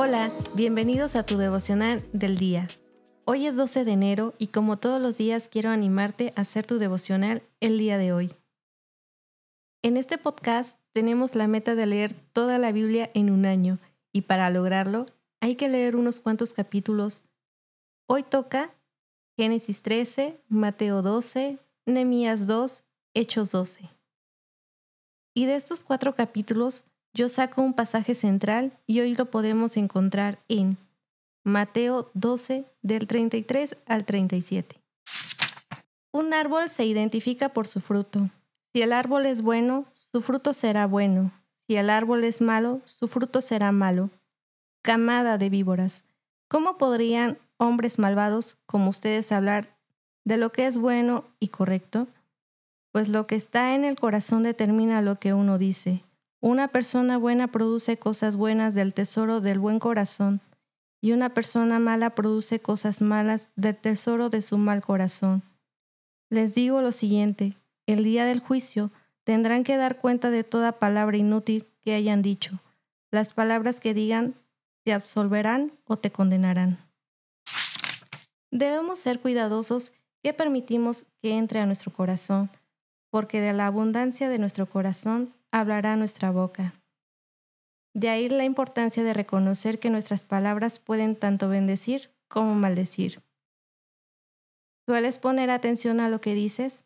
Hola, bienvenidos a tu devocional del día. Hoy es 12 de enero y como todos los días quiero animarte a hacer tu devocional el día de hoy. En este podcast tenemos la meta de leer toda la Biblia en un año y para lograrlo hay que leer unos cuantos capítulos. Hoy toca Génesis 13, Mateo 12, Nehemías 2, Hechos 12. Y de estos cuatro capítulos yo saco un pasaje central y hoy lo podemos encontrar en Mateo 12 del 33 al 37. Un árbol se identifica por su fruto. Si el árbol es bueno, su fruto será bueno. Si el árbol es malo, su fruto será malo. Camada de víboras. ¿Cómo podrían hombres malvados como ustedes hablar de lo que es bueno y correcto? Pues lo que está en el corazón determina lo que uno dice. Una persona buena produce cosas buenas del tesoro del buen corazón, y una persona mala produce cosas malas del tesoro de su mal corazón. Les digo lo siguiente, el día del juicio tendrán que dar cuenta de toda palabra inútil que hayan dicho. Las palabras que digan te absolverán o te condenarán. Debemos ser cuidadosos que permitimos que entre a nuestro corazón, porque de la abundancia de nuestro corazón hablará nuestra boca. De ahí la importancia de reconocer que nuestras palabras pueden tanto bendecir como maldecir. ¿Sueles poner atención a lo que dices?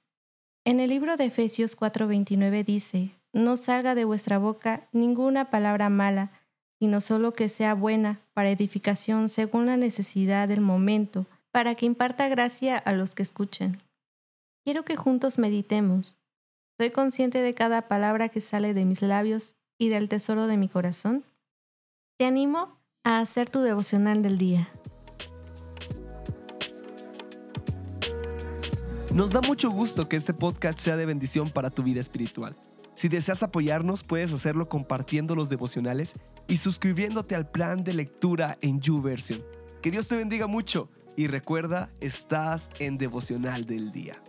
En el libro de Efesios 4:29 dice, no salga de vuestra boca ninguna palabra mala, sino solo que sea buena para edificación según la necesidad del momento, para que imparta gracia a los que escuchen. Quiero que juntos meditemos. ¿Soy consciente de cada palabra que sale de mis labios y del tesoro de mi corazón? Te animo a hacer tu devocional del día. Nos da mucho gusto que este podcast sea de bendición para tu vida espiritual. Si deseas apoyarnos, puedes hacerlo compartiendo los devocionales y suscribiéndote al plan de lectura en YouVersion. Que Dios te bendiga mucho y recuerda, estás en devocional del día.